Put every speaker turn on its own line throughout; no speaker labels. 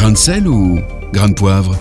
Grain de sel ou grain de poivre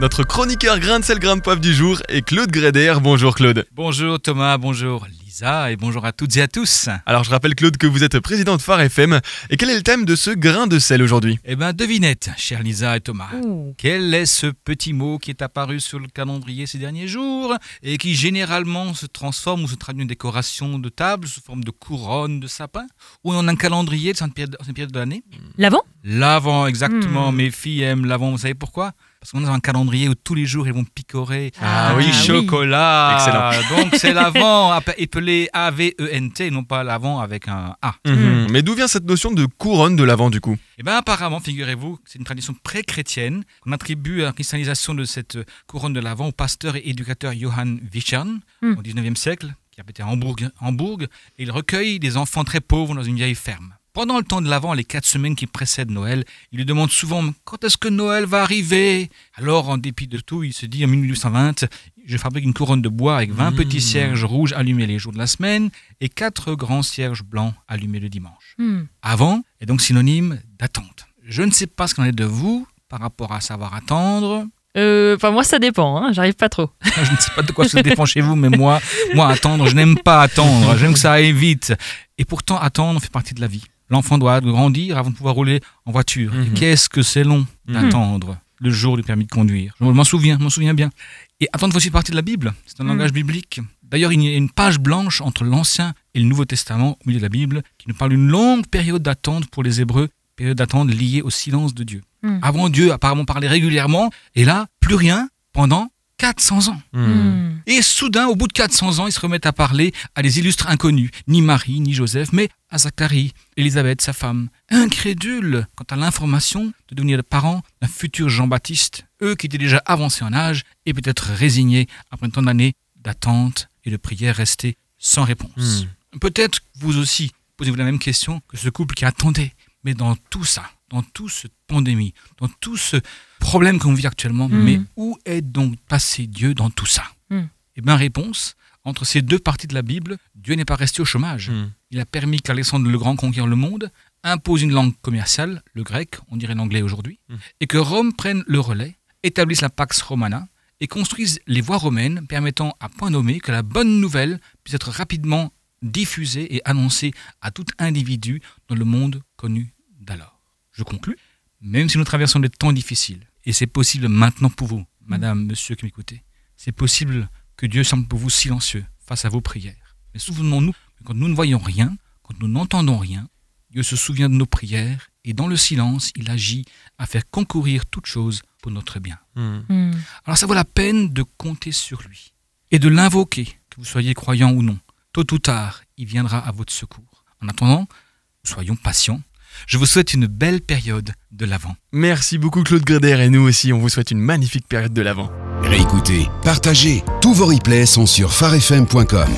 Notre chroniqueur grain de sel, grain de poivre du jour est Claude Gréder. Bonjour Claude.
Bonjour Thomas, bonjour Lisa et bonjour à toutes et à tous.
Alors je rappelle Claude que vous êtes président de Phare FM. Et quel est le thème de ce grain de sel aujourd'hui?
Eh ben devinette, chère Lisa et Thomas. Quel est ce petit mot qui est apparu sur le calendrier ces derniers jours et qui généralement se transforme ou se traduit en décoration de table sous forme de couronne de sapin ou en un calendrier de cette période, cette période de l'année?
L'avant?
L'avant, exactement.
Hmm.
Mes filles aiment l'avant, vous savez pourquoi? Parce qu'on est dans un calendrier où tous les jours ils vont picorer
Ah
un
oui.
petit chocolat.
Excellent.
Donc c'est l'avant appelé A-V-E-N-T, non pas l'avant avec un A.
Mhm. Mais d'où vient cette notion de couronne de l'avant du coup?
Eh bien, apparemment, figurez-vous, c'est une tradition pré-chrétienne qu'on attribue à la cristallisation de cette couronne de l'Avent au pasteur et éducateur Johann Wichern
Hmm.
au 19e siècle, qui habitait à Hambourg, Hambourg, et il recueille des enfants très pauvres dans une vieille ferme. Pendant le temps de l'Avent, les quatre semaines qui précèdent Noël, il lui demande souvent quand est-ce que Noël va arriver? Alors, en dépit de tout, il se dit en 1820 je fabrique une couronne de bois avec 20
Mmh.
petits cierges rouges allumés les jours de la semaine et quatre grands cierges blancs allumés le dimanche.
Hmm.
Avant est donc synonyme d'attente. Je ne sais pas ce qu'on est de vous par rapport à savoir attendre.
Euh, Enfin, moi, ça dépend, hein, j'arrive pas trop.
Je ne sais pas de quoi ça dépend chez vous, mais moi, moi attendre, je n'aime pas attendre. J'aime que ça aille vite. Et pourtant, attendre fait partie de la vie. L'enfant doit grandir avant de pouvoir rouler en voiture.
Mhm.
Qu'est-ce que c'est long
Mhm.
d'attendre le jour du permis de conduire? Je m'en souviens, je m'en souviens bien. Et attendre fait aussi partie de la Bible. C'est un
Mhm.
langage biblique. D'ailleurs, il y a une page blanche entre l'Ancien et le Nouveau Testament au milieu de la Bible qui nous parle d'une longue période d'attente pour les Hébreux, période d'attente liée au silence de Dieu. Avant, Dieu apparemment parlait régulièrement, et là, plus rien pendant 400 ans.
Hmm.
Et soudain, au bout de 400 ans, ils se remettent à parler à des illustres inconnus, ni Marie, ni Joseph, mais à Zacharie, Élisabeth, sa femme, incrédules quant à l'information de devenir le parent d'un futur Jean-Baptiste, eux qui étaient déjà avancés en âge et peut-être résignés après tant d'années d'attente et de prière restées sans réponse. Peut-être vous aussi posez-vous la même question que ce couple qui attendait. Mais dans tout ça, dans toute cette pandémie, dans tout ce problème qu'on vit actuellement,
Mhm.
mais où est donc passé Dieu dans tout ça
Mhm.
Eh bien, réponse, entre ces deux parties de la Bible, Dieu n'est pas resté au chômage.
Mhm.
Il a permis qu'Alexandre le Grand conquiert le monde, impose une langue commerciale, le grec, on dirait l'anglais aujourd'hui,
Mhm.
et que Rome prenne le relais, établisse la Pax Romana et construise les voies romaines permettant à point nommé que la bonne nouvelle puisse être rapidement diffusée et annoncée à tout individu dans le monde connu. Je conclus, même si nous traversons des temps difficiles, et c'est possible maintenant pour vous, madame, monsieur qui m'écoutez, c'est possible que Dieu semble pour vous silencieux face à vos prières. Mais souvenons-nous que quand nous ne voyons rien, quand nous n'entendons rien, Dieu se souvient de nos prières et dans le silence, il agit à faire concourir toutes choses pour notre bien.
Hmm.
Alors ça vaut la peine de compter sur lui et de l'invoquer, que vous soyez croyant ou non. Tôt ou tard, il viendra à votre secours. En attendant, soyons patients. Je vous souhaite une belle période de l'Avent.
Merci beaucoup Claude Gréder et nous aussi on vous souhaite une magnifique période de l'avant.
Réécoutez, partagez, tous vos replays sont sur farfm.com.